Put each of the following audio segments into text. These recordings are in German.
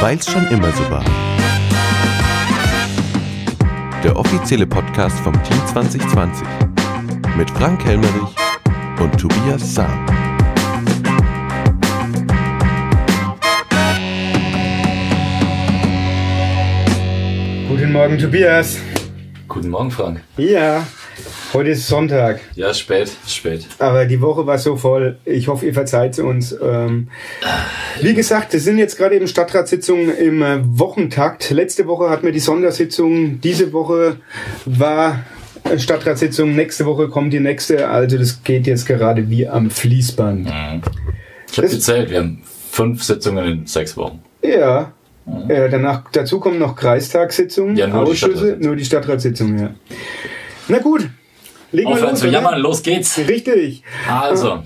Weil's schon immer so war. Der offizielle Podcast vom Team 2020 mit Frank Helmerich und Tobias Sam. Guten Morgen, Tobias. Guten Morgen, Frank. Ja, heute ist Sonntag, Ja, spät, spät. aber die Woche war so voll. Ich hoffe, ihr verzeiht uns. Ähm, wie gesagt, wir sind jetzt gerade eben Stadtratssitzungen im äh, Wochentakt. Letzte Woche hatten wir die Sondersitzung. Diese Woche war äh, Stadtratssitzung. Nächste Woche kommt die nächste. Also das geht jetzt gerade wie am Fließband. Ich habe gezählt, wir haben fünf Sitzungen in sechs Wochen. Ja. Äh, danach, dazu kommen noch Kreistagssitzungen, Ja, nur die Ausschüsse, Stadtratssitzung. nur die Stadtratssitzung, ja. Na gut, legen wir los. zu jammern, los geht's. Richtig. Also,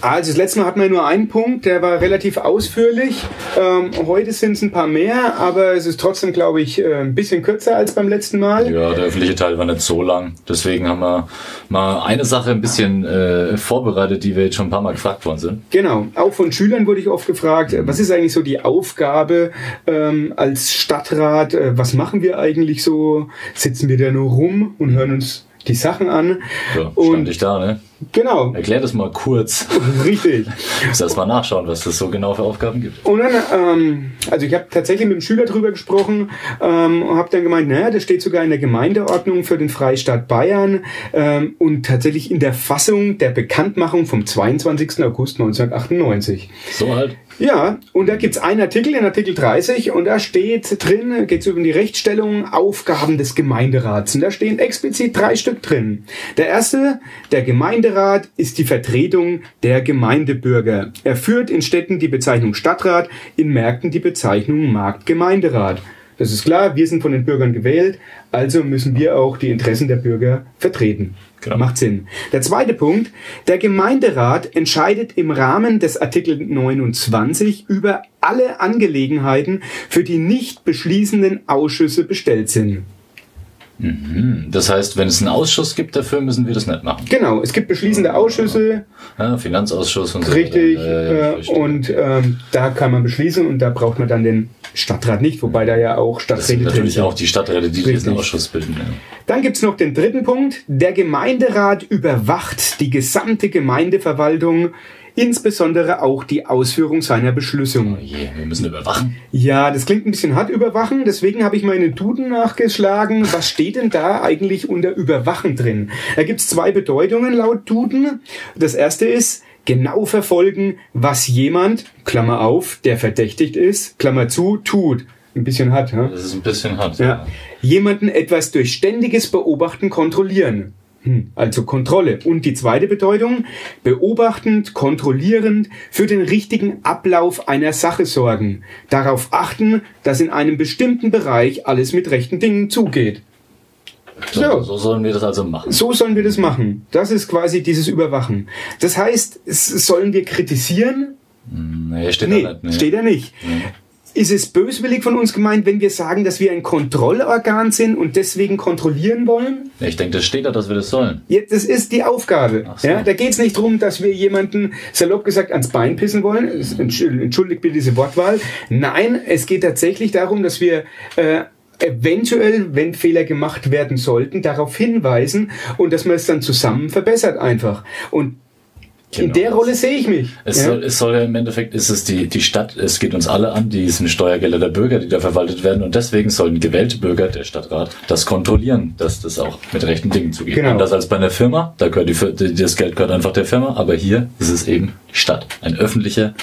Also das letzte Mal hatten wir nur einen Punkt, der war relativ ausführlich. Ähm, heute sind es ein paar mehr, aber es ist trotzdem, glaube ich, äh, ein bisschen kürzer als beim letzten Mal. ja, der öffentliche Teil war nicht so lang. Deswegen haben wir mal eine Sache ein bisschen äh, vorbereitet, die wir jetzt schon ein paar Mal gefragt worden sind. Genau, auch von Schülern wurde ich oft gefragt, äh, was ist eigentlich so die Aufgabe ähm, als Stadtrat? Äh, was machen wir eigentlich so? Sitzen wir da nur rum und hören uns die Sachen an? So, stand und ich da, ne? genau, Erklär das mal kurz. richtig. Ich muss erst mal nachschauen, was das so genau für Aufgaben gibt. Und dann, ähm, also ich habe tatsächlich mit dem Schüler drüber gesprochen ähm, und habe dann gemeint, naja, das steht sogar in der Gemeindeordnung für den Freistaat Bayern ähm, und tatsächlich in der Fassung der Bekanntmachung vom 22. August 1998. So halt. Ja, und da gibt's einen Artikel, in Artikel 30, und da steht drin, geht's über die Rechtsstellung, Aufgaben des Gemeinderats. Und da stehen explizit drei Stück drin. Der erste, der Gemeinderat ist die Vertretung der Gemeindebürger. Er führt in Städten die Bezeichnung Stadtrat, in Märkten die Bezeichnung Marktgemeinderat. Das ist klar, wir sind von den Bürgern gewählt, also müssen wir auch die Interessen der Bürger vertreten. Genau. Macht Sinn. Der zweite Punkt, der Gemeinderat entscheidet im Rahmen des Artikel 29 über alle Angelegenheiten, für die nicht beschließenden Ausschüsse bestellt sind. Hm, Das heißt, wenn es einen Ausschuss gibt dafür, müssen wir das nicht machen. Genau, es gibt beschließende Ausschüsse, Ja, Finanzausschuss und so. richtig, weiter. Ja, äh, und ähm, da kann man beschließen und da braucht man dann den Stadtrat nicht, wobei da ja auch das Stadträte sind drin natürlich sind. auch die Stadträte, die diesen Richtig. Ausschuss bilden. Ja. Dann gibt's noch den dritten Punkt. Der Gemeinderat überwacht die gesamte Gemeindeverwaltung, insbesondere auch die Ausführung seiner Beschlüsse. Oh je, wir müssen überwachen. Ja, das klingt ein bisschen hart überwachen, deswegen habe ich mal in den Duden nachgeschlagen. Was steht denn da eigentlich unter Überwachen drin? Da gibt's zwei Bedeutungen laut Duden. Das erste ist genau verfolgen, was jemand, Klammer auf, der verdächtigt ist, Klammer zu, tut. Ein bisschen hart, ja? Das ist ein bisschen hart. Ja. Jemanden etwas durch ständiges Beobachten kontrollieren. Hm, Also Kontrolle. Und die zweite Bedeutung, beobachtend, kontrollierend, für den richtigen Ablauf einer Sache sorgen. Darauf achten, dass in einem bestimmten Bereich alles mit rechten Dingen zugeht. So, So. so sollen wir das also machen. So sollen wir das machen. Das ist quasi dieses Überwachen. Das heißt, sollen wir kritisieren? Nee, steht Nee, da nicht. Nee. steht er nicht. Ist es böswillig von uns gemeint, wenn wir sagen, dass wir ein Kontrollorgan sind und deswegen kontrollieren wollen? Ich denke, das steht da, dass wir das sollen. Ja, das ist die Aufgabe. So. Ja, da geht es nicht darum, dass wir jemanden salopp gesagt ans Bein pissen wollen. Entschuldigt bitte diese Wortwahl. Nein, es geht tatsächlich darum, dass wir äh, eventuell, wenn Fehler gemacht werden sollten, darauf hinweisen und dass man es dann zusammen verbessert einfach. Und in Genau. der Rolle sehe ich mich. Es, ja? soll, es soll ja im Endeffekt, ist es die, die Stadt, es geht uns alle an, die sind Steuergelder der Bürger, die da verwaltet werden und deswegen sollen gewählte Bürger, der Stadtrat, das kontrollieren, dass das auch mit rechten Dingen zugeht. Genau. Anders als bei einer Firma, da gehört die, das Geld gehört einfach der Firma, aber hier ist es eben die Stadt. Eine öffentliche,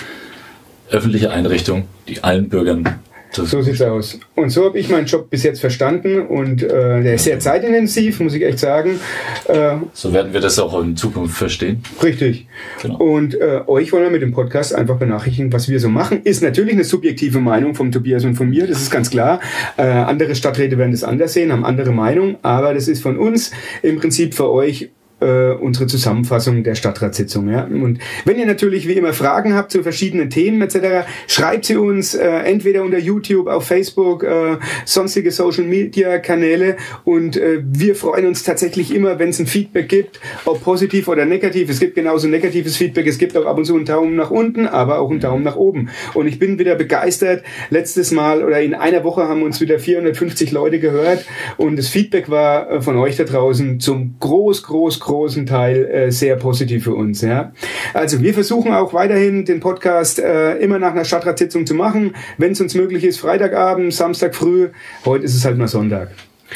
öffentliche Einrichtung, die allen Bürgern zur So sieht's aus. Und so habe ich meinen Job bis jetzt verstanden und äh, der ist sehr zeitintensiv, muss ich echt sagen. Äh, So werden wir das auch in Zukunft verstehen. richtig. Genau. Und äh, euch wollen wir mit dem Podcast einfach benachrichtigen, was wir so machen. Ist natürlich eine subjektive Meinung vom Tobias und von mir, das ist ganz klar. Äh, andere Stadträte werden das anders sehen, haben andere Meinung, aber das ist von uns im Prinzip für euch äh, unsere Zusammenfassung der Stadtratssitzung. Ja? Und wenn ihr natürlich wie immer Fragen habt zu verschiedenen Themen etc., schreibt sie uns äh, entweder unter YouTube, auf Facebook, äh, sonstige Social Media Kanäle und äh, wir freuen uns tatsächlich immer, wenn es ein Feedback gibt, ob positiv oder negativ. Es gibt genauso negatives Feedback, es gibt auch ab und zu einen Daumen nach unten, aber auch einen Daumen nach oben. Und ich bin wieder begeistert. Letztes Mal oder in einer Woche haben uns wieder 450 Leute gehört und das Feedback war äh, von euch da draußen zum groß, groß, großen Teil äh, sehr positiv für uns. Ja? Also wir versuchen auch weiterhin den Podcast äh, immer nach einer Stadtratssitzung zu machen, wenn es uns möglich ist, Freitagabend, Samstag früh. Heute ist es halt mal Sonntag.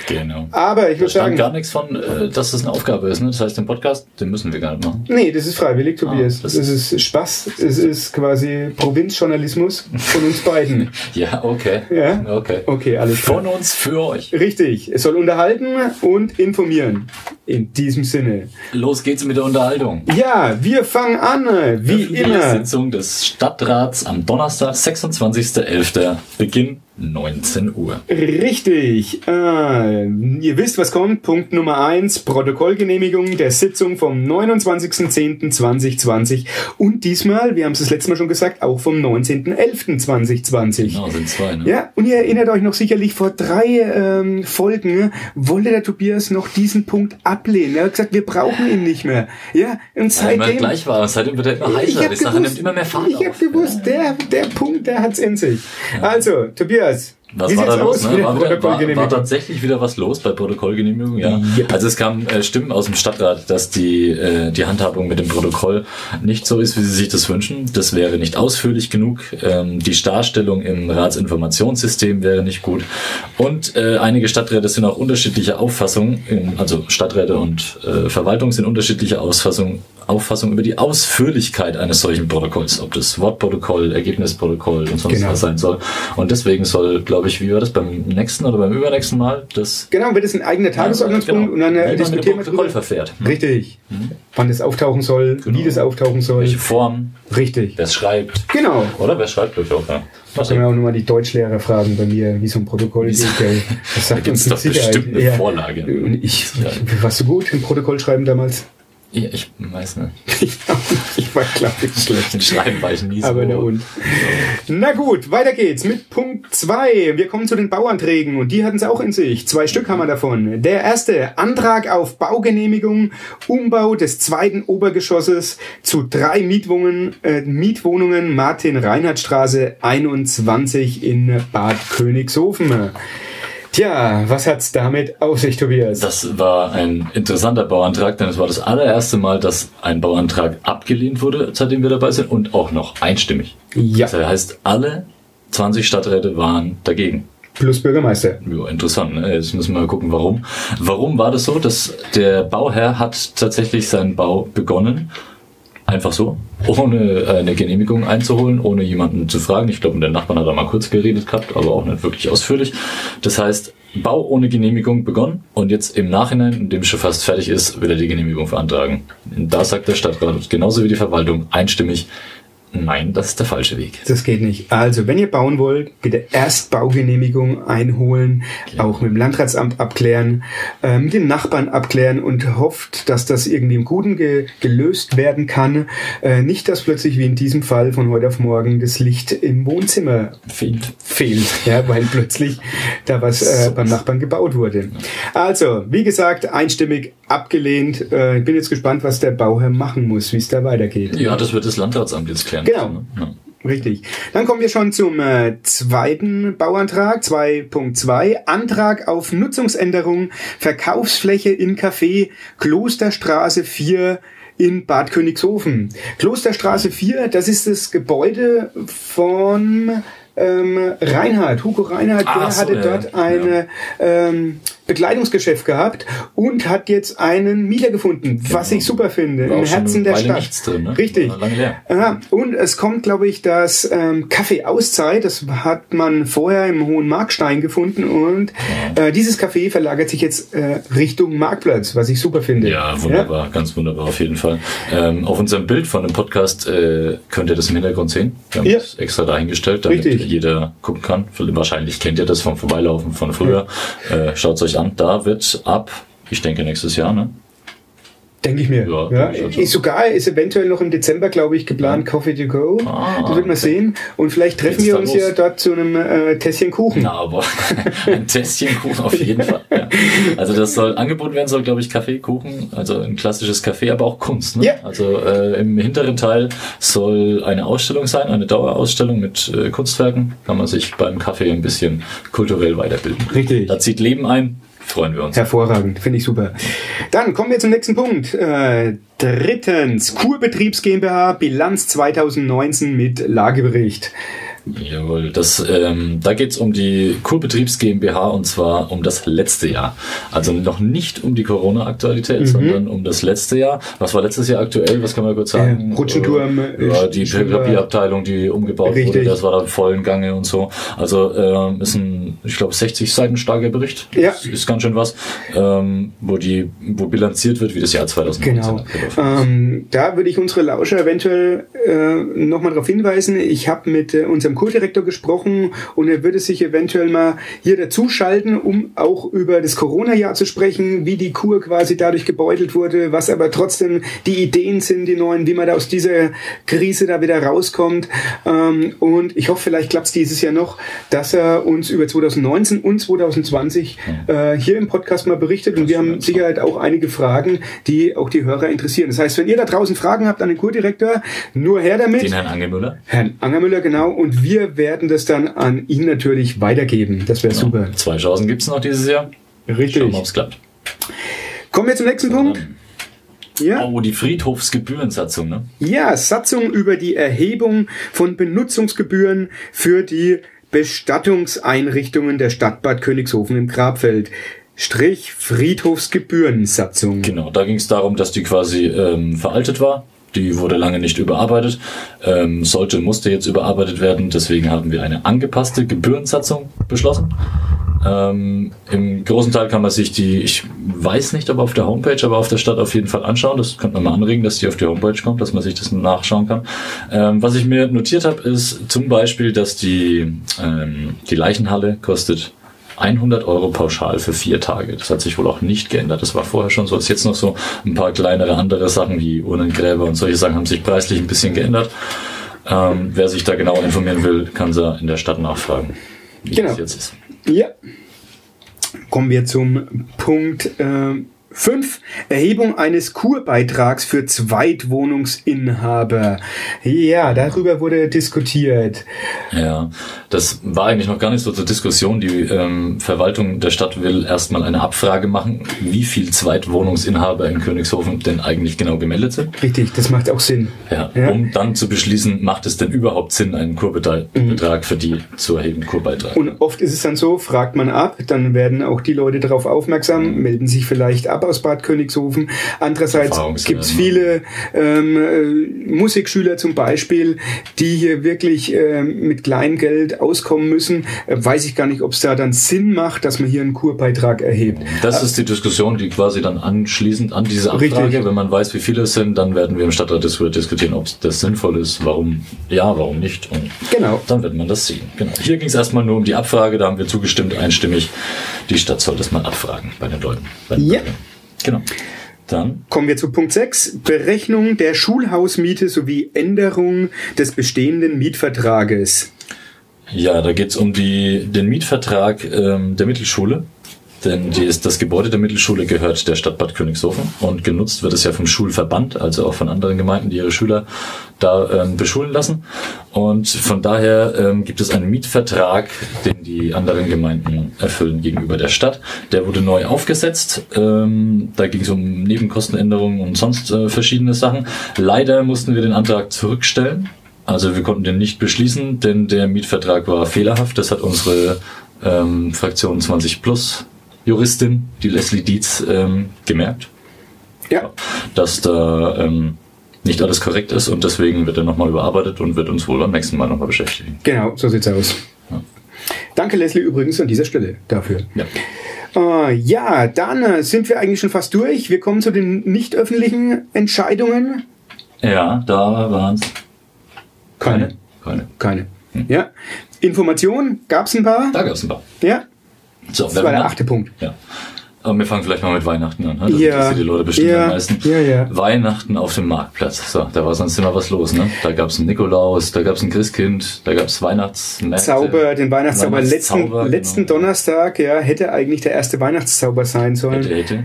Genau. Aber ich würde sagen, gar nichts von, äh, dass das eine Aufgabe ist. Ne? Das heißt, den Podcast, den müssen wir gar nicht machen. nee, das ist freiwillig, Tobias. Ah, das das, ist Spaß. Es ist quasi Provinzjournalismus von uns beiden. Ja, okay. Ja? Okay. Okay, alles klar. Von uns für euch. Richtig. Es soll unterhalten und informieren. In diesem Sinne. Los geht's mit der Unterhaltung. Ja, wir fangen an, wie immer. Sitzung des Stadtrats am Donnerstag, 26.11. Beginn 19 Uhr. Richtig. Äh, ihr wisst, was kommt. Punkt Nummer eins: Protokollgenehmigung der Sitzung vom 29.10.2020 und diesmal, wir haben es das letzte Mal schon gesagt, auch vom 19.11.2020. Genau, sind zwei, ne? Ja, und ihr erinnert euch noch sicherlich, vor drei ähm, Folgen wollte der Tobias noch diesen Punkt ablehnen. Er hat gesagt, wir brauchen ihn nicht mehr. Ja, und Weil immer seitdem... gleich war, seitdem wird er immer Ich heißer. hab Die Sache gewusst- nimmt immer mehr Fahrt Ich habe gewusst, der, der Punkt, der hat's in sich. Also, Tobias, Cheers. Was war da los? Ne? War, wieder, war, war tatsächlich wieder was los bei Protokollgenehmigung, ja. Yep. Also es kamen äh, Stimmen aus dem Stadtrat, dass die, äh, die Handhabung mit dem Protokoll nicht so ist, wie sie sich das wünschen. Das wäre nicht ausführlich genug. Ähm, die Darstellung im Ratsinformationssystem wäre nicht gut. Und äh, einige Stadträte sind auch unterschiedlicher Auffassung, in, also Stadträte und äh, Verwaltung sind unterschiedlicher Auffassung, Auffassung über die Ausführlichkeit eines solchen Protokolls, ob das Wortprotokoll, Ergebnisprotokoll und sonst Genau. was sein soll. Und deswegen soll, glaube ich, wie war das beim nächsten oder beim übernächsten Mal, das Genau, wird es ein eigener Tagesordnungspunkt genau. und dann Wie äh, diskutieren wir Protokoll verfährt. Richtig. Wann das auftauchen soll, wie Genau. das auftauchen soll. Welche Form, Richtig. wer es schreibt. Genau. Oder wer schreibt, glaube ich auch, ja. Was Können wir auch nochmal die Deutschlehrer fragen bei mir, wie so ein Protokoll Wie. Gell? Das Da sagt gibt's uns doch Sicherheit. bestimmt eine Vorlage. Und ich, Ja. warst du gut im Protokoll schreiben damals? Ja, ich weiß nicht. war, glaube ich, schlecht. Schreiben war ich nie so. Aber na und. Na gut, weiter geht's mit Punkt 2. Wir kommen zu den Bauanträgen und die hatten es auch in sich. Zwei Stück haben wir davon. Der erste, Antrag auf Baugenehmigung, Umbau des zweiten Obergeschosses zu drei Mietwohnungen, äh, Mietwohnungen Martin-Reinhardt-Straße 21 in Bad Königshofen. Tja, was hat's damit auf sich, Tobias? Das war ein interessanter Bauantrag, denn es war das allererste Mal, dass ein Bauantrag abgelehnt wurde, seitdem wir dabei sind, und auch noch einstimmig. ja, Das heißt, alle 20 Stadträte waren dagegen. plus Bürgermeister. Ja, interessant. Ne? Jetzt müssen wir mal gucken, warum. Warum war das so, dass der Bauherr hat tatsächlich seinen Bau begonnen, einfach so, ohne eine Genehmigung einzuholen, ohne jemanden zu fragen. Ich glaube, den Nachbarn hat er mal kurz geredet gehabt, aber auch nicht wirklich ausführlich. Das heißt, Bau ohne Genehmigung begonnen und jetzt im Nachhinein, indem schon fast fertig ist, will er die Genehmigung beantragen. Und da sagt der Stadtrat, genauso wie die Verwaltung, einstimmig, nein, das ist der falsche Weg. Das geht nicht. Also, wenn ihr bauen wollt, bitte erst Baugenehmigung einholen, auch mit dem Landratsamt abklären, äh, mit den Nachbarn abklären und hofft, dass das irgendwie im Guten ge gelöst werden kann. Äh, nicht, dass plötzlich wie in diesem Fall von heute auf morgen das Licht im Wohnzimmer Fehlt. fehlt, ja, weil plötzlich da was äh, beim Nachbarn gebaut wurde. Also, wie gesagt, einstimmig abgelehnt. Äh, ich bin jetzt gespannt, was der Bauherr machen muss, wie es da weitergeht. Ja, das wird das Landratsamt jetzt klären. Genau. ne? Richtig. Dann kommen wir schon zum äh, zweiten Bauantrag, 2.2. Antrag auf Nutzungsänderung, Verkaufsfläche in Café, Klosterstraße 4 in Bad Königshofen. Klosterstraße 4, das ist das Gebäude von ähm, Reinhard, Hugo Reinhard, Ah, der so, hatte ja, dort ja. eine ähm, Bekleidungsgeschäft gehabt und hat jetzt einen Mieter gefunden, was ich super finde, War im Herzen der Weile Stadt. nichts drin, ne? Richtig. Ja, und es kommt, glaube ich, das ähm, Café Auszeit. Das hat man vorher im Hohen Markstein gefunden und äh, dieses Café verlagert sich jetzt äh, Richtung Marktplatz, was ich super finde. Ja, wunderbar, ganz wunderbar auf jeden Fall. Ähm, auf unserem Bild von dem Podcast äh, könnt ihr das im Hintergrund sehen. Wir haben Ja. es extra dahingestellt, damit Richtig. jeder gucken kann. Wahrscheinlich kennt ihr das vom Vorbeilaufen von früher. Äh, Schaut es euch an. Da wird ab, ich denke nächstes Jahr, ne? Denke ich mir. Ja, Ja, ich auch so. ist sogar, ist eventuell noch im Dezember, glaube ich, geplant, Coffee to go. Ah, das wird man sehen. Und vielleicht treffen Geht's wir uns los? ja dort zu einem äh, Tässchen Kuchen. Na, aber ein Tässchenkuchen auf jeden Fall. Ja. Also das soll angeboten werden, soll glaube ich Kaffee, Kuchen, also ein klassisches Kaffee, aber auch Kunst. Ne? Ja. Also äh, im hinteren Teil soll eine Ausstellung sein, eine Dauerausstellung mit äh, Kunstwerken. Kann man sich beim Kaffee ein bisschen kulturell weiterbilden. Richtig. Da zieht Leben ein, freuen wir uns. Hervorragend, finde ich super. Dann kommen wir zum nächsten Punkt. Äh, drittens, Kurbetriebs GmbH, Bilanz 2019 mit Lagebericht. Jawohl, das, ähm, da geht's um die Kurbetriebs GmbH und zwar um das letzte Jahr. Also noch nicht um die Mhm. Corona-Aktualität, sondern um das letzte Jahr. Was war letztes Jahr aktuell? Was kann man kurz sagen? Äh, Rutschenturm, Äh, ja, die. Papierabteilung, die umgebaut Richtig. wurde, das war da im vollen Gange und so. Also ähm, ist ein, ich glaube, 60 Seiten starker Bericht. Ja. Das ist ganz schön was, ähm, wo die, wo bilanziert wird, wie das Jahr 2019 Genau. Ähm, da würde ich unsere Lauscher eventuell äh, nochmal darauf hinweisen. Ich habe mit äh, unserem Kurdirektor gesprochen und er würde sich eventuell mal hier dazuschalten, um auch über das Corona-Jahr zu sprechen, wie die Kur quasi dadurch gebeutelt wurde, was aber trotzdem die Ideen sind, die neuen, wie man da aus dieser Krise da wieder rauskommt. Ähm, und ich hoffe, vielleicht klappt es dieses Jahr noch, dass er uns über 2019 und 2020 äh, hier im Podcast mal berichtet. Und wir haben Sicherheit auch einige Fragen, die auch die Hörer interessieren. Das heißt, wenn ihr da draußen Fragen habt an den Kurdirektor, nur her damit. Den Herrn Angemüller. Herrn Angermüller, genau. Und wir werden das dann an ihn natürlich weitergeben. Das wäre super. Zwei Chancen gibt's noch dieses Jahr. Richtig. Schauen wir, ob's klappt. Kommen wir zum nächsten Punkt. Ja. Oh, die Friedhofsgebührensatzung, ne? Ja, Satzung über die Erhebung von Benutzungsgebühren für die Bestattungseinrichtungen der Stadt Bad Königshofen im Grabfeld. Strich Friedhofsgebührensatzung. Genau, da ging es darum, dass die quasi ähm, veraltet war. Die wurde lange nicht überarbeitet, ähm, sollte, musste jetzt überarbeitet werden. Deswegen haben wir eine angepasste Gebührensatzung beschlossen. Ähm, Im großen Teil kann man sich die, ich weiß nicht, ob auf der Homepage, aber auf der Stadt auf jeden Fall anschauen. Das könnte man mal anregen, dass die auf die Homepage kommt, dass man sich das nachschauen kann. Ähm, was ich mir notiert habe, ist zum Beispiel, dass die, ähm, die Leichenhalle kostet 100 Euro pauschal für vier Tage. Das hat sich wohl auch nicht geändert. Das war vorher schon so. Ist jetzt noch so ein paar kleinere andere Sachen wie Urnengräber und solche Sachen haben sich preislich ein bisschen geändert. Ähm, wer sich da genauer informieren will, kann sie in der Stadt nachfragen, wie Genau. das jetzt ist. Ja. Kommen wir zum Punkt 5. Erhebung eines Kurbeitrags für Zweitwohnungsinhaber. Ja, darüber wurde diskutiert. Ja, das war eigentlich noch gar nicht so zur Diskussion. Die ähm, Verwaltung der Stadt will erstmal eine Abfrage machen, wie viel Zweitwohnungsinhaber in Königshofen denn eigentlich genau gemeldet sind. Richtig, das macht auch Sinn. Ja, Ja. um dann zu beschließen, macht es denn überhaupt Sinn, einen Kurbetrag für die zu erheben, Kurbeitrag? Und oft ist es dann so, fragt man ab, dann werden auch die Leute darauf aufmerksam, melden sich vielleicht ab aus Bad Königshofen. Andererseits gibt es viele ähm, äh, Musikschüler zum Beispiel, die hier wirklich ähm, mit Kleingeld auskommen müssen. Äh, weiß ich gar nicht, ob es da dann Sinn macht, dass man hier einen Kurbeitrag erhebt. Das ist die Diskussion, die quasi dann anschließend an diese Abfrage, Richtig. wenn man weiß, wie viele es sind, dann werden wir im Stadtrat dis- diskutieren, ob das sinnvoll ist, warum ja, warum nicht. Und Genau. dann wird man das sehen. Genau. Hier ging es erstmal nur um die Abfrage, da haben wir zugestimmt, einstimmig. Die Stadt soll das mal abfragen bei den Leuten. Bei den Ja. Bürgern. Genau. Dann Kommen wir zu Punkt 6. Berechnung der Schulhausmiete sowie Änderung des bestehenden Mietvertrages. Ja, da geht's um die, den Mietvertrag ähm, der Mittelschule. Denn die ist, das Gebäude der Mittelschule gehört der Stadt Bad Königshofen und genutzt wird es ja vom Schulverband, also auch von anderen Gemeinden, die ihre Schüler da ähm, beschulen lassen. Und von daher ähm, gibt es einen Mietvertrag, den die anderen Gemeinden erfüllen gegenüber der Stadt. Der wurde neu aufgesetzt. Ähm, da ging es um Nebenkostenänderungen und sonst äh, verschiedene Sachen. Leider mussten wir den Antrag zurückstellen. Also wir konnten den nicht beschließen, denn der Mietvertrag war fehlerhaft. Das hat unsere ähm, Fraktion 20 Plus Juristin, die Leslie Dietz, ähm, gemerkt, Ja. dass da ähm, nicht alles korrekt ist und deswegen wird er nochmal überarbeitet und wird uns wohl beim nächsten Mal nochmal beschäftigen. Genau, so sieht's aus. Ja. Danke, Leslie, übrigens an dieser Stelle dafür. Ja. Äh, ja, dann äh, sind wir eigentlich schon fast durch. Wir kommen zu den nicht öffentlichen Entscheidungen. Ja, da waren es Keine. Keine. Keine. Ja. Informationen gab's ein paar. Da gab es ein paar. Ja. So, Das war der achte Punkt. Ja. Aber wir fangen vielleicht mal mit Weihnachten an. Ne? Das Ja. die Leute bestimmt Ja. am meisten. Ja, ja. Weihnachten auf dem Marktplatz. So, da war sonst immer was los. Ne? Da gab es einen Nikolaus, da gab es ein Christkind, da gab es Weihnachtsmärkte. Zauber, den Weihnachtszauber. Letzten, Weihnachtszauber, letzten genau. Donnerstag, ja, hätte eigentlich der erste Weihnachtszauber sein sollen. Hätte, hätte.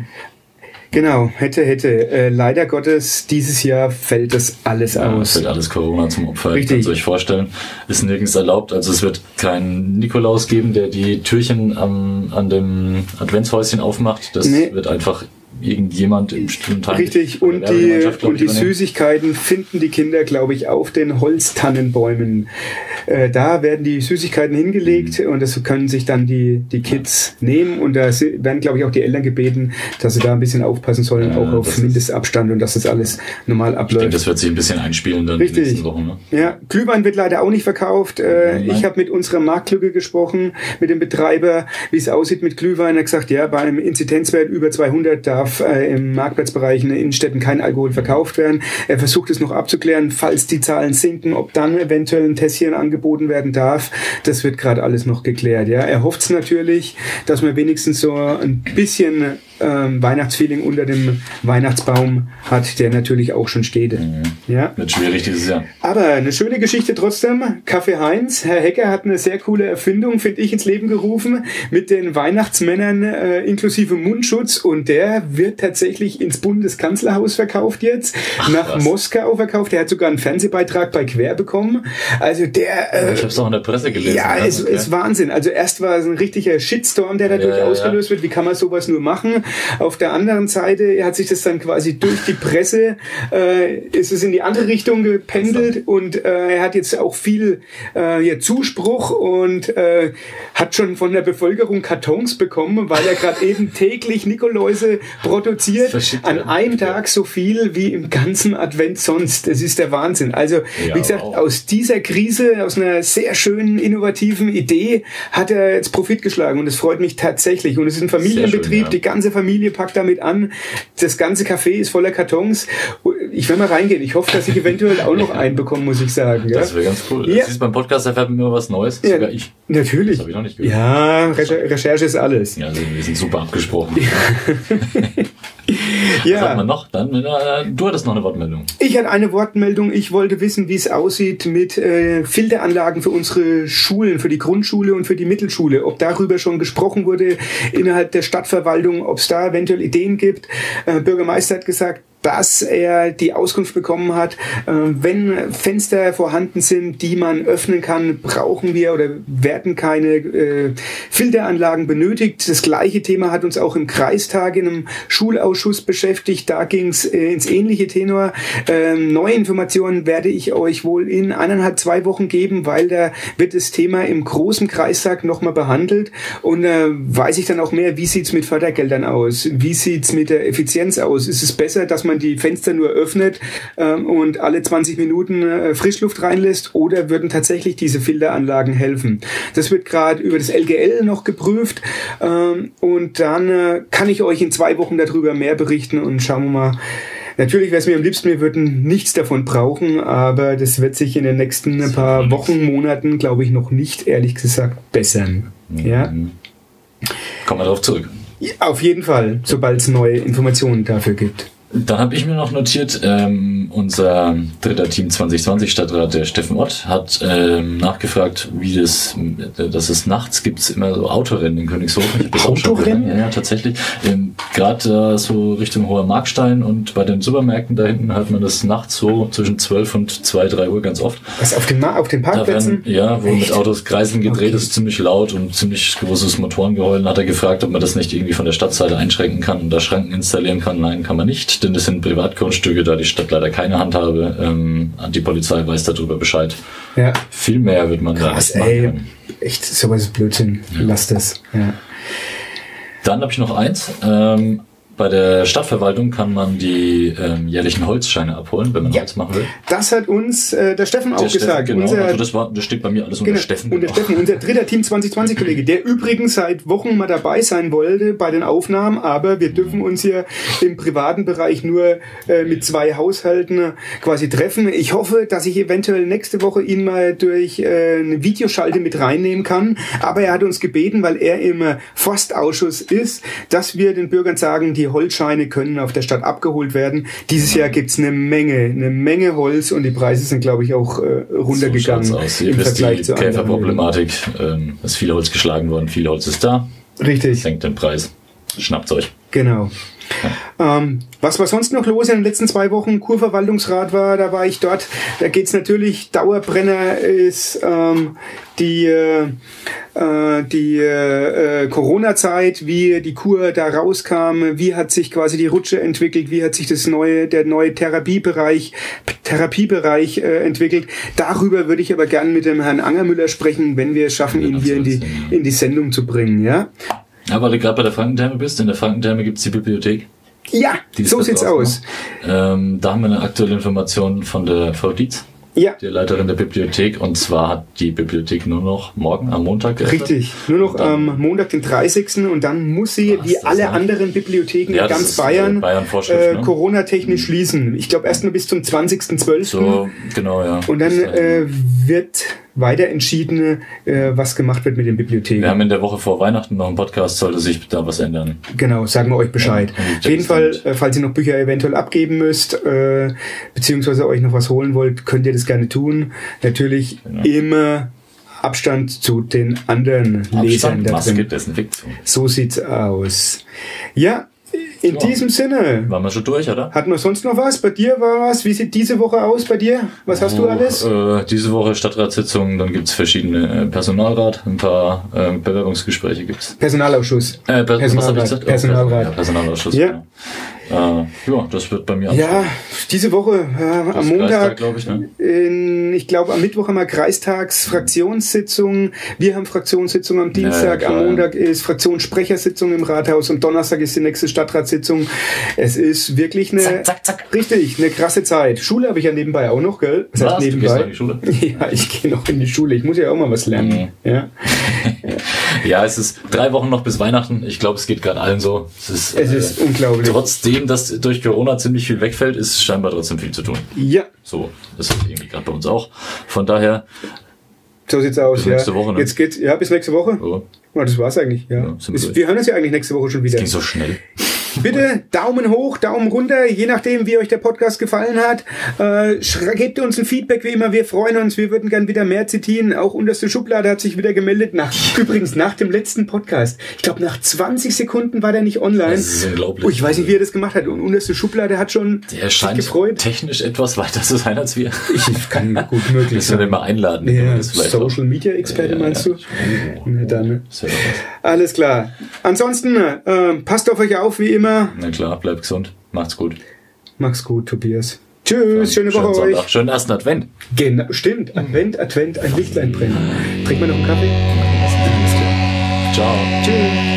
Genau, hätte, hätte. Äh, leider Gottes, dieses Jahr fällt das alles Ja, aus. fällt alles Corona zum Opfer. Richtig. Könnt ihr euch vorstellen. Ist nirgends erlaubt. Also es wird keinen Nikolaus geben, der die Türchen am, an dem Adventshäuschen aufmacht. Das Nee. wird einfach irgendjemand im bestimmten Teil. Richtig, und die, und die. Süßigkeiten finden die Kinder, glaube ich, auf den Holztannenbäumen. Äh, da werden die Süßigkeiten hingelegt Mhm. und das können sich dann die, die Kids nehmen und da werden, glaube ich, auch die Eltern gebeten, dass sie da ein bisschen aufpassen sollen, Ja, auch auf Mindestabstand und dass das alles normal Ich denke, abläuft. das wird sich ein bisschen einspielen dann Richtig. in den nächsten Wochen. Ne? Ja, Glühwein wird leider auch nicht verkauft. Äh, ich habe mit unserer Marktlücke gesprochen, mit dem Betreiber, wie es aussieht mit Glühwein. Er hat gesagt, ja, bei einem Inzidenzwert über 200 darf äh, im Marktplatzbereich in den Innenstädten kein Alkohol verkauft werden. Er versucht es noch abzuklären, falls die Zahlen sinken, ob dann eventuell ein Tässchen angeboten werden darf. Das wird gerade alles noch geklärt. Ja, er hofft es natürlich, dass man wenigstens so ein bisschen ähm, Weihnachtsfeeling unter dem Weihnachtsbaum hat, der natürlich auch schon steht. Mhm. Ja. Wird schwierig dieses Jahr. Aber eine schöne Geschichte trotzdem. Kaffee Heinz. Herr Hecker hat eine sehr coole Erfindung, finde ich, ins Leben gerufen mit den Weihnachtsmännern äh, inklusive Mundschutz und der wird tatsächlich ins Bundeskanzlerhaus verkauft jetzt, nach was. Moskau verkauft. Der hat sogar einen Fernsehbeitrag bei Quer bekommen. Also der äh, Ich habe es auch in der Presse gelesen. ja, ne? es Okay. ist Wahnsinn. Also erst war es ein richtiger Shitstorm, der dadurch Ja, ja, ausgelöst wird. Wie kann man sowas nur machen? Auf der anderen Seite hat sich das dann quasi durch die Presse, äh, ist es in die andere Richtung gependelt und äh, er hat jetzt auch viel äh, Zuspruch und äh, hat schon von der Bevölkerung Kartons bekommen, weil er gerade eben täglich Nikoläuse produziert. An einem Tag so viel wie im ganzen Advent sonst. Das ist der Wahnsinn. Also, Ja, wie gesagt, wow. aus dieser Krise, aus einer sehr schönen, innovativen Idee, hat er jetzt Profit geschlagen und es freut mich tatsächlich. Und es ist ein Familienbetrieb, schön, ja. die ganze Familie packt damit an. Das ganze Café ist voller Kartons. Ich werde mal reingehen. Ich hoffe, dass ich eventuell auch noch einen bekomme, muss ich sagen. Ja? Das wäre ganz cool. Ja. Das ist beim Podcast erfährt man immer was Neues. Ja, Sogar ich. Natürlich. Das hab ich noch nicht gehört. Ja, Recher Recherche ist alles. Ja, also wir sind super abgesprochen. Was hat Ja, man noch? Dann, äh, du hattest noch eine Wortmeldung. ich hatte eine Wortmeldung. Ich wollte wissen, wie es aussieht mit äh, Filteranlagen für unsere Schulen, für die Grundschule und für die Mittelschule. Ob darüber schon gesprochen wurde innerhalb der Stadtverwaltung, ob es da eventuell Ideen gibt. Äh, Bürgermeister hat gesagt, dass er die Auskunft bekommen hat, äh, wenn Fenster vorhanden sind, die man öffnen kann, brauchen wir oder werden keine äh, Filteranlagen benötigt. Das gleiche Thema hat uns auch im Kreistag in einem Schulausschuss beschäftigt. Da ging es äh, ins ähnliche Tenor. Ähm, neue Informationen werde ich euch wohl in eineinhalb, zwei Wochen geben, weil da wird das Thema im großen Kreistag nochmal behandelt und äh, weiß ich dann auch mehr, wie sieht's mit Fördergeldern aus? Wie sieht's mit der Effizienz aus? Ist es besser, dass man die Fenster nur öffnet ähm, und alle 20 Minuten äh, Frischluft reinlässt oder würden tatsächlich diese Filteranlagen helfen? Das wird gerade über das LGL noch geprüft ähm, und dann äh, kann ich euch in zwei Wochen darüber mehr berichten und schauen wir mal. Natürlich wäre es mir am liebsten, wir würden nichts davon brauchen, aber das wird sich in den nächsten paar Wochen, Monaten, glaube ich, noch nicht, ehrlich gesagt, bessern. Ja? Mhm. Kommen wir darauf zurück. Ja, Auf jeden Fall, sobald es neue Informationen dafür gibt. Dann habe ich mir noch notiert, ähm, unser dritter Team 2020 Stadtrat, der Steffen Ott, hat ähm, nachgefragt, wie das, äh, dass es nachts gibt's immer so Autorennen in Königshofen. Autorennen? Ja, ja, tatsächlich. Ähm, Gerade äh, so Richtung Hoher Markstein und bei den Supermärkten da hinten hat man das nachts so zwischen 12 und 2, 3 Uhr ganz oft. Was auf den, Ma auf den Parkplätzen? werden, ja, wo mit Echt? Autos Kreiseln gedreht Okay. ist, ziemlich laut und ziemlich großes Motorengeheul. Dann hat er gefragt, ob man das nicht irgendwie von der Stadtseite einschränken kann und da Schranken installieren kann. Nein, kann man nicht, denn das sind Privatgrundstücke, da die Stadt leider keine Handhabe. Ähm, die Polizei weiß darüber Bescheid. Ja. Viel mehr wird man da Krass, machen ey. Echt, sowas ist Blödsinn. Lass das. Ja. Dann habe ich noch eins. Ähm, bei der Stadtverwaltung kann man die ähm, jährlichen Holzscheine abholen, wenn man Ja. Holz machen will. Das hat uns äh, der Steffen auch Der Steffen, gesagt. genau, Unser, also das, war, das steht bei mir alles unter Genau. Steffen. Und der genau. Steffen, unser dritter Team 2020-Kollege, der übrigens seit Wochen mal dabei sein wollte bei den Aufnahmen, aber wir dürfen uns hier im privaten Bereich nur äh, mit zwei Haushalten quasi treffen. Ich hoffe, dass ich eventuell nächste Woche ihn mal durch äh, eine Videoschalte mit reinnehmen kann. Aber er hat uns gebeten, weil er im Forstausschuss ist, dass wir den Bürgern sagen, die Holzscheine können auf der Stadt abgeholt werden. Dieses Jahr gibt's eine Menge, eine Menge Holz und die Preise sind, glaube ich, auch äh, runtergegangen So aus. Ihr im wisst, Vergleich die zu. Käferproblematik. Ähm, ist viel Holz geschlagen worden, viel Holz ist da. Richtig, Senkt den Preis. Schnappt euch. genau. Ähm, was war sonst noch los in den letzten zwei Wochen? Kurverwaltungsrat war, da war ich dort. Da geht's natürlich, Dauerbrenner ist ähm, die, äh, äh, die äh, äh, Corona-Zeit, wie die Kur da rauskam, wie hat sich quasi die Rutsche entwickelt, wie hat sich das neue, der neue Therapiebereich, Therapiebereich äh, entwickelt. Darüber würde ich aber gern mit dem Herrn Angermüller sprechen, wenn wir es schaffen, ihn hier in die, in die Sendung zu bringen, ja? Ja, weil du gerade bei der Frankentherme bist. In der Frankentherme gibt's die Bibliothek. Ja, Die so sieht's aus. noch. Ähm, da haben wir eine aktuelle Information von der Frau Dietz, Ja, der Leiterin der Bibliothek. Und zwar hat die Bibliothek nur noch morgen am Montag geöffnet. richtig. Nur noch am Montag, den 30. Und dann muss sie, wie alle noch? anderen Bibliotheken Ja, in ganz Bayern, Bayern-Vorschrift, äh, ne? Corona-technisch schließen. Ich glaube erst nur bis zum 20.12. So, genau, ja. Und dann äh, wird weiter entschieden, äh, was gemacht wird mit den Bibliotheken. wir haben in der Woche vor Weihnachten noch einen Podcast, sollte sich da was ändern. Genau, sagen wir euch Bescheid. Ja, Auf jeden Fall, äh, falls ihr noch Bücher eventuell abgeben müsst, äh, beziehungsweise euch noch was holen wollt, könnt ihr das gerne tun. Natürlich Genau. immer Abstand zu den anderen Lesern Abstand, da Maske, drin. Desinfektion. So sieht's aus. Ja, in Ja. diesem Sinne. Waren wir schon durch, oder? Hatten wir sonst noch was? Bei dir war was? Wie sieht diese Woche aus bei dir? Was hast du Oh, alles? Äh, diese Woche Stadtratssitzungen, dann gibt's verschiedene äh, Personalrat, ein paar äh, Bewerbungsgespräche gibt's. Personalausschuss. Äh, Per- was hab ich Personalrat. gesagt? Oh, Personalrat. Ja, Personalausschuss. Ja. genau. Äh, ja, das wird bei mir Ja, diese Woche, ja, Das am Montag, Kreistag, glaub ich, ne? in, ich glaube am Mittwoch haben wir Kreistagsfraktionssitzung, wir haben Fraktionssitzung am Dienstag, klar, am ja. Montag ist Fraktionssprechersitzung im Rathaus, am Donnerstag ist die nächste Stadtratssitzung. Es ist wirklich eine, Zack, zack, zack. richtig, eine krasse Zeit. Schule habe ich ja nebenbei auch noch, gell? Das heißt Was? Du gehst noch in die Schule? Ja, ich gehe noch in die Schule, ich muss ja auch mal was lernen. Mhm. Ja. Ja, es ist drei Wochen noch bis Weihnachten. Ich glaube, es geht gerade allen so. Es ist, Es ist unglaublich. Trotzdem, dass durch Corona ziemlich viel wegfällt, ist scheinbar trotzdem viel zu tun. Ja, So, das ist irgendwie gerade bei uns auch. Von daher, so sieht's aus. Bis ja. nächste Woche, ne? Jetzt geht's, ja, bis nächste Woche. oh, Oh, das war's eigentlich, ja. Ja, wir hören uns ja eigentlich nächste Woche schon wieder. ging so schnell. Bitte Daumen hoch, Daumen runter, je nachdem, wie euch der Podcast gefallen hat. Äh, gebt uns ein Feedback wie immer, wir freuen uns, wir würden gern wieder mehr zitieren. Auch unterste Schublade hat sich wieder gemeldet. Nach, übrigens nach dem letzten Podcast. Ich glaube, nach 20 Sekunden war der nicht online. Das ist unglaublich. Oh, ich weiß nicht, wie er das gemacht hat. Und unterste Schublade hat schon Der sich scheint gefreut. technisch etwas weiter zu sein als wir. Ich kann gut möglich Müssen wir den sein. mal einladen. Ja, Social Media Experte Ja, ja, meinst ja. du? Na dann. Das wäre doch was. Alles klar. Ansonsten, äh, passt auf euch auf, wie immer. Na klar, bleibt gesund. Macht's gut. Mach's gut, Tobias. Tschüss, schöne Schönen Woche euch. Sonntag. Schönen ersten Advent. Genau, stimmt. Advent, Advent, ein Lichtlein brennen. Trinkt man noch einen Kaffee? Ciao. Tschüss.